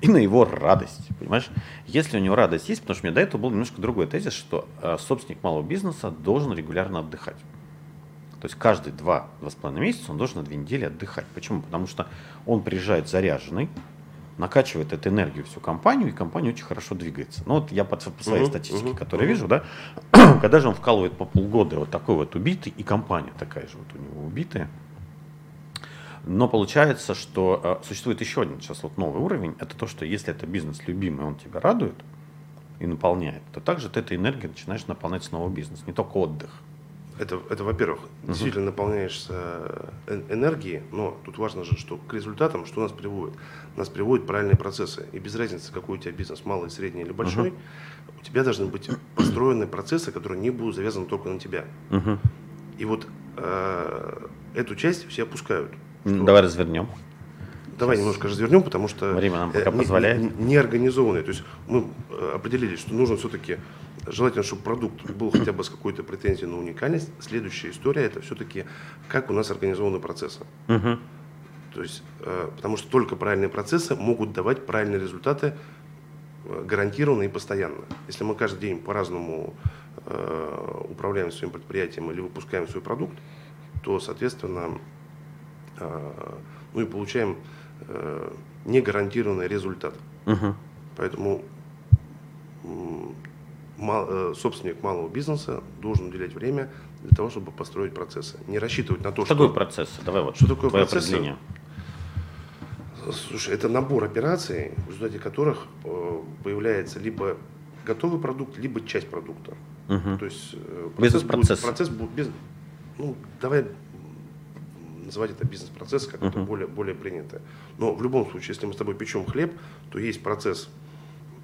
и на его радость. Понимаешь? Если у него радость есть, потому что у меня до этого был немножко другой тезис, что э, собственник малого бизнеса должен регулярно отдыхать. То есть каждые два, два с половиной месяца он должен на две недели отдыхать. Почему? Потому что он приезжает заряженный, накачивает эту энергию всю компанию, и компания очень хорошо двигается. Ну вот я по, по своей uh-huh, статистике, uh-huh, которую uh-huh. вижу, да, когда же он вкалывает по полгода вот такой вот убитый, и компания такая же вот у него убитая, но получается, что э, существует еще один сейчас вот новый уровень. Это то, что если это бизнес любимый, он тебя радует и наполняет, то также ты этой энергией начинаешь наполнять снова бизнес, не только отдых. Это, это во-первых, uh-huh. действительно наполняешься э, энергией, но тут важно же, что к результатам, что нас приводит? Нас приводят правильные процессы. И без разницы, какой у тебя бизнес, малый, средний или большой, uh-huh. у тебя должны быть построены процессы, которые не будут завязаны только на тебя. Uh-huh. И вот э, эту часть все опускают. Что... Давай развернем. Давай немножко развернем, потому что время нам пока позволяет. Не, не, не организованные. То есть мы э, определили, что нужно все-таки желательно, чтобы продукт был хотя бы с какой-то претензией на уникальность. Следующая история это все-таки как у нас организованы процессы. Угу. То есть, э, потому что только правильные процессы могут давать правильные результаты э, гарантированно и постоянно. Если мы каждый день по-разному управляем своим предприятием или выпускаем свой продукт, то, соответственно, а, ну и получаем э, негарантированный результат. Угу. Поэтому э, собственник малого бизнеса должен уделять время для того, чтобы построить процессы. Не рассчитывать на то, что... Что такое процесс? Давай вот, что такое процесс? Слушай, это набор операций, в результате которых э, появляется либо готовый продукт, либо часть продукта. Угу. То есть процесс Бизнес-процесс. Будет, процесс будет без, ну, давай называть это бизнес-процесс, как uh-huh. это более, более принято. Но в любом случае, если мы с тобой печем хлеб, то есть процесс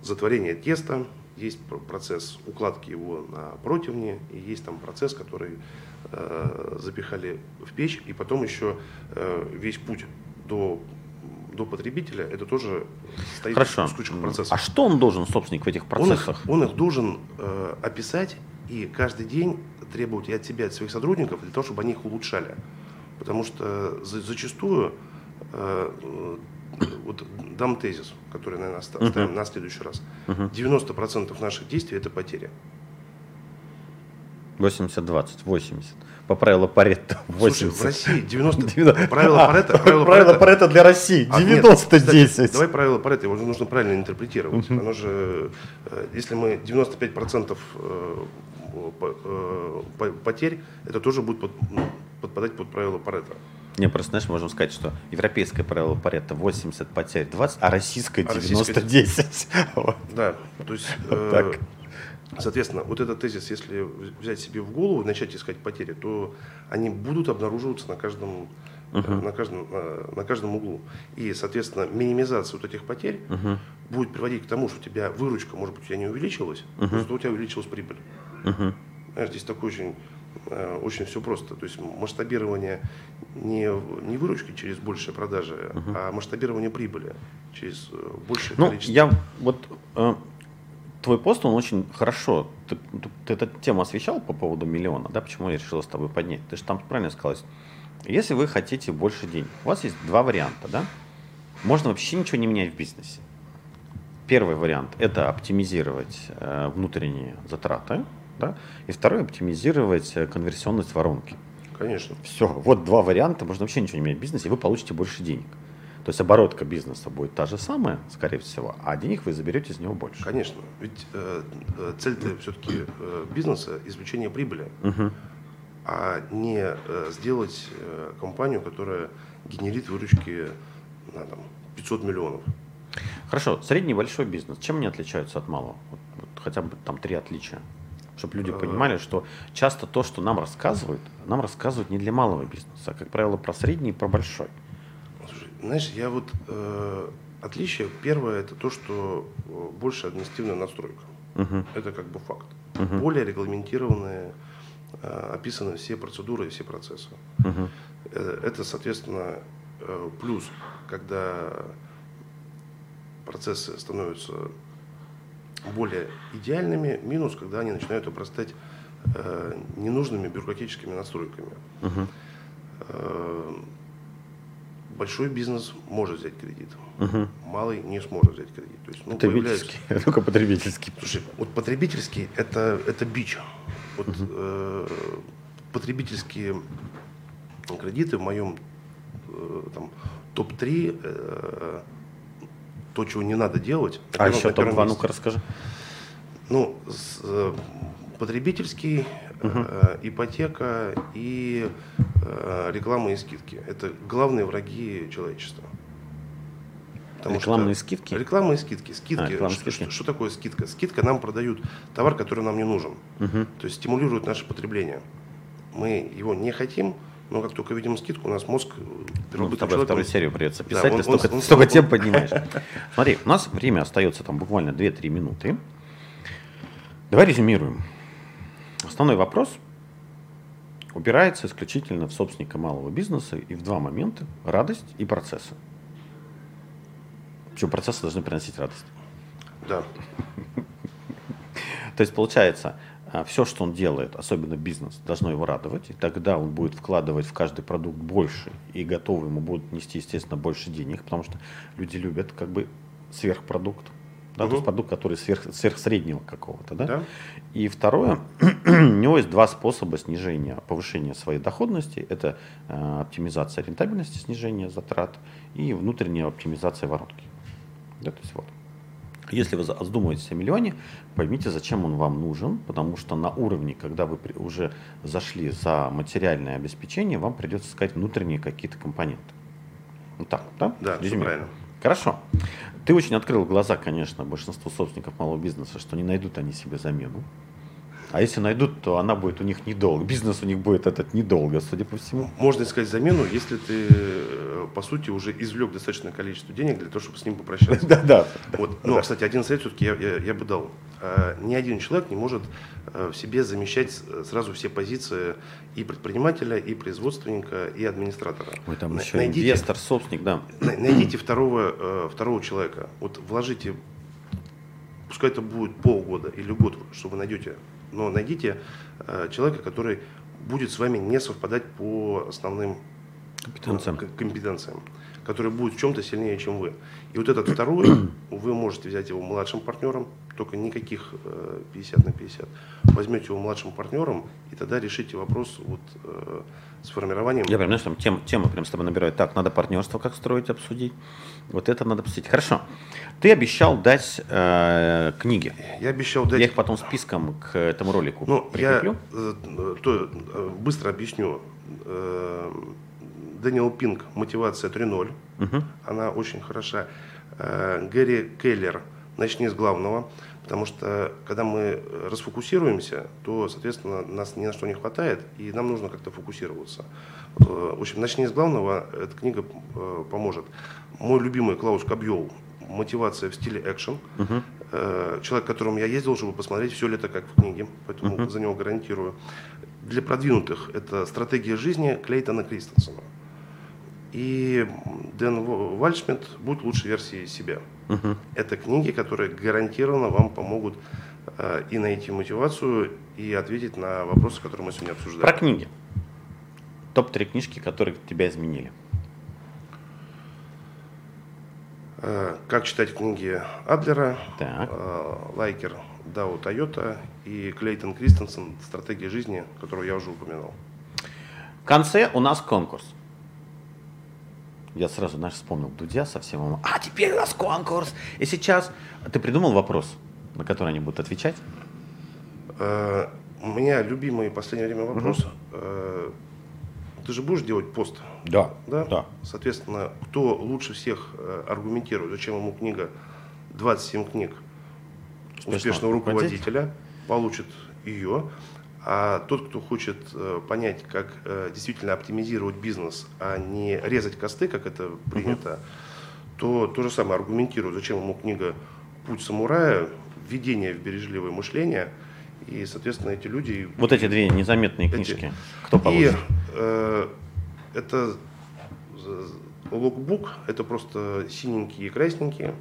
затворения теста, есть процесс укладки его на противне, и есть там процесс, который э, запихали в печь, и потом еще э, весь путь до до потребителя, это тоже стоит Хорошо. из кучек процессов. А что он должен, собственник, в этих процессах? Он их, он их должен э, описать и каждый день требовать и от себя, и от своих сотрудников для того, чтобы они их улучшали. Потому что зачастую, э, вот дам тезис, который, наверное, оставим uh-huh. на следующий раз. Uh-huh. 90% наших действий это потери. 80-20, 80. По правилу Паретта 80. Слушай, в России 90... 90. Правило Паретта... Правило, правило Паретта для России 90-10. А, давай правило Паретта, его нужно правильно интерпретировать. Uh-huh. Оно же, э, если мы 95% э, потерь, это тоже будет подпадать под правило Паретта. Не, просто, знаешь, можем сказать, что европейское правило Паретта 80 потерь 20, а российское 90-10. А да, то есть, э, соответственно, вот этот тезис, если взять себе в голову, начать искать потери, то они будут обнаруживаться на каждом, uh-huh. на, каждом, на, на каждом углу. И, соответственно, минимизация вот этих потерь uh-huh. будет приводить к тому, что у тебя выручка, может быть, у тебя не увеличилась, uh-huh. но зато у тебя увеличилась прибыль. Uh-huh. Знаешь, здесь такой очень Э, очень все просто. То есть масштабирование не, не выручки через большие продажи, uh-huh. а масштабирование прибыли через э, большее ну, количество. Я вот э, твой пост, он очень хорошо. Ты, ты, ты эту тему освещал по поводу миллиона, да? Почему я решил с тобой поднять? Ты же там правильно сказал. Если вы хотите больше денег, у вас есть два варианта, да? Можно вообще ничего не менять в бизнесе. Первый вариант – это оптимизировать э, внутренние затраты, да? и второй – оптимизировать э, конверсионность воронки. Конечно. Все, вот два варианта, можно вообще ничего не менять в бизнесе, и вы получите больше денег. То есть оборотка бизнеса будет та же самая, скорее всего, а денег вы заберете из него больше. Конечно. Ведь э, э цель-то все-таки э, бизнеса извлечение прибыли, угу. а не э, сделать э, компанию, которая генерит выручки на там, 500 миллионов. Хорошо, средний большой бизнес, чем они отличаются от малого? Вот, вот хотя бы там три отличия. Чтобы люди понимали, что часто то, что нам рассказывают, нам рассказывают не для малого бизнеса, а, как правило, про средний и про большой. Слушай, знаешь, я вот э, отличие первое это то, что э, больше административная настройка. Угу. Это как бы факт. Угу. Более регламентированные, э, описаны все процедуры и все процессы. Угу. Это, соответственно, э, плюс, когда процессы становятся более идеальными, минус, когда они начинают обрастать э, ненужными бюрократическими настройками. Угу. Э, большой бизнес может взять кредит, угу. малый не сможет взять кредит. То есть, ну, потребительский, появляются... только потребительский. Слушай, вот потребительский это, это бич. Вот, угу. э, потребительские кредиты в моем э, там, топ-3 э, то, чего не надо делать. А первом, еще топ-2, ну-ка расскажи. Ну, с, э, потребительский, угу. э, ипотека и э, реклама и скидки. Это главные враги человечества. Потому Рекламные что скидки? Реклама и скидки. Скидки. А, что, скидки. Что, что такое скидка? Скидка нам продают товар, который нам не нужен. Угу. То есть стимулирует наше потребление. Мы его не хотим, но как только видим скидку, у нас мозг ну, с тобой вторую серию придется писать, да, он, ты столько, он, он, столько он, тем поднимаешь. Смотри, у нас время остается там буквально 2-3 минуты. Давай резюмируем. Основной вопрос упирается исключительно в собственника малого бизнеса и в два момента – радость и процессы. Причем процессы должны приносить радость. Да. То есть получается, все, что он делает, особенно бизнес, должно его радовать. И тогда он будет вкладывать в каждый продукт больше, и готовы ему будут нести, естественно, больше денег, потому что люди любят как бы сверхпродукт. Да, угу. То есть продукт, который сверх, сверхсреднего какого-то. Да? Да. И второе, у него есть два способа снижения, повышения своей доходности. Это э, оптимизация рентабельности, снижение затрат и внутренняя оптимизация воронки. Да, то есть вот. Если вы задумываетесь о миллионе, поймите, зачем он вам нужен, потому что на уровне, когда вы уже зашли за материальное обеспечение, вам придется искать внутренние какие-то компоненты. Вот так, да? Да, все правильно. Хорошо. Ты очень открыл глаза, конечно, большинству собственников малого бизнеса, что не найдут они себе замену. А если найдут, то она будет у них недолго. Бизнес у них будет этот недолго, судя по всему. Можно искать замену, если ты, э, по сути, уже извлек достаточное количество денег для того, чтобы с ним попрощаться. Да, да. Вот. Но, кстати, один совет все-таки я, бы дал. А, ни один человек не может э, в себе замещать сразу все позиции и предпринимателя, и производственника, и администратора. Ой, там еще найдите, инвестор, собственник, да. Найдите второго, э, второго человека. Вот вложите, пускай это будет полгода или год, что вы найдете но найдите э, человека, который будет с вами не совпадать по основным компетенциям, компетенциям который будет в чем-то сильнее, чем вы. И вот этот второй, вы можете взять его младшим партнером, только никаких 50 э, на 50. Возьмете его младшим партнером, и тогда решите вопрос вот, э, с формированием. Я прям, знаешь, там тем, темы прям с тобой набираю. Так, надо партнерство как строить, обсудить. Вот это надо обсудить. Хорошо. Ты обещал дать э, книги. Я обещал дать... Я их потом списком к этому ролику ну, прикреплю. Я э, то, э, быстро объясню. Э, Дэниел Пинг «Мотивация 3.0». Угу. Она очень хороша. Гэри Келлер «Начни с главного». Потому что, когда мы расфокусируемся, то, соответственно, нас ни на что не хватает, и нам нужно как-то фокусироваться. Э, в общем, «Начни с главного» эта книга э, поможет. Мой любимый Клаус Кобьол мотивация в стиле экшен. Uh-huh. Человек, которому я ездил, чтобы посмотреть, все ли это как в книге, поэтому uh-huh. за него гарантирую. Для продвинутых это стратегия жизни Клейтона Кристенсена. И Дэн Вальшмидт «Будь лучшей версией себя». Угу. Это книги, которые гарантированно вам помогут э, и найти мотивацию, и ответить на вопросы, которые мы сегодня обсуждали. Про книги. Топ-3 книжки, которые тебя изменили. Э, как читать книги Адлера, э, Лайкер, Дау Тойота и Клейтон Кристенсен «Стратегия жизни», которую я уже упоминал. В конце у нас конкурс. Я сразу, знаешь, вспомнил Дудя совсем. А теперь у нас конкурс. И сейчас ты придумал вопрос, на который они будут отвечать? Э, у меня любимый в последнее время вопрос. Угу. Ты же будешь делать пост? Да. Да? Да. Соответственно, кто лучше всех э, аргументирует, зачем ему книга 27 книг успешного, успешного руководителя, получит ее. А тот, кто хочет э, понять, как э, действительно оптимизировать бизнес, а не резать косты, как это принято, uh-huh. то то же самое аргументирует, зачем ему книга «Путь самурая», «Введение в бережливое мышление», и, соответственно, эти люди... Вот эти две незаметные книжки. Эти, Кто получит? И э, это локбук, это просто синенькие и красненькие.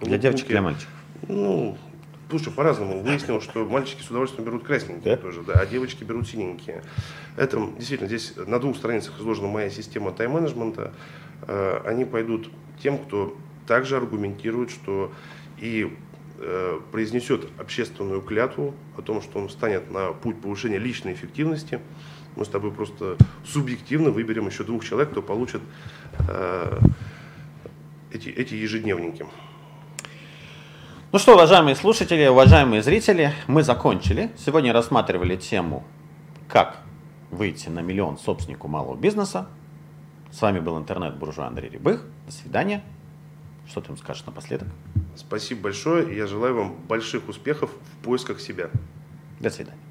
Для локбуки, девочек, для мальчиков? Ну, слушай, по-разному. Выяснилось, что мальчики с удовольствием берут красненькие да? тоже, да, а девочки берут синенькие. Это действительно здесь на двух страницах изложена моя система тайм-менеджмента. Э, они пойдут тем, кто также аргументирует, что и Э, произнесет общественную клятву о том, что он встанет на путь повышения личной эффективности, мы с тобой просто субъективно выберем еще двух человек, кто получит э, эти, эти ежедневники. Ну что, уважаемые слушатели, уважаемые зрители, мы закончили. Сегодня рассматривали тему, как выйти на миллион собственнику малого бизнеса. С вами был интернет-буржуа Андрей Рябых. До свидания. Что ты им скажешь напоследок? Спасибо большое. и Я желаю вам больших успехов в поисках себя. До свидания.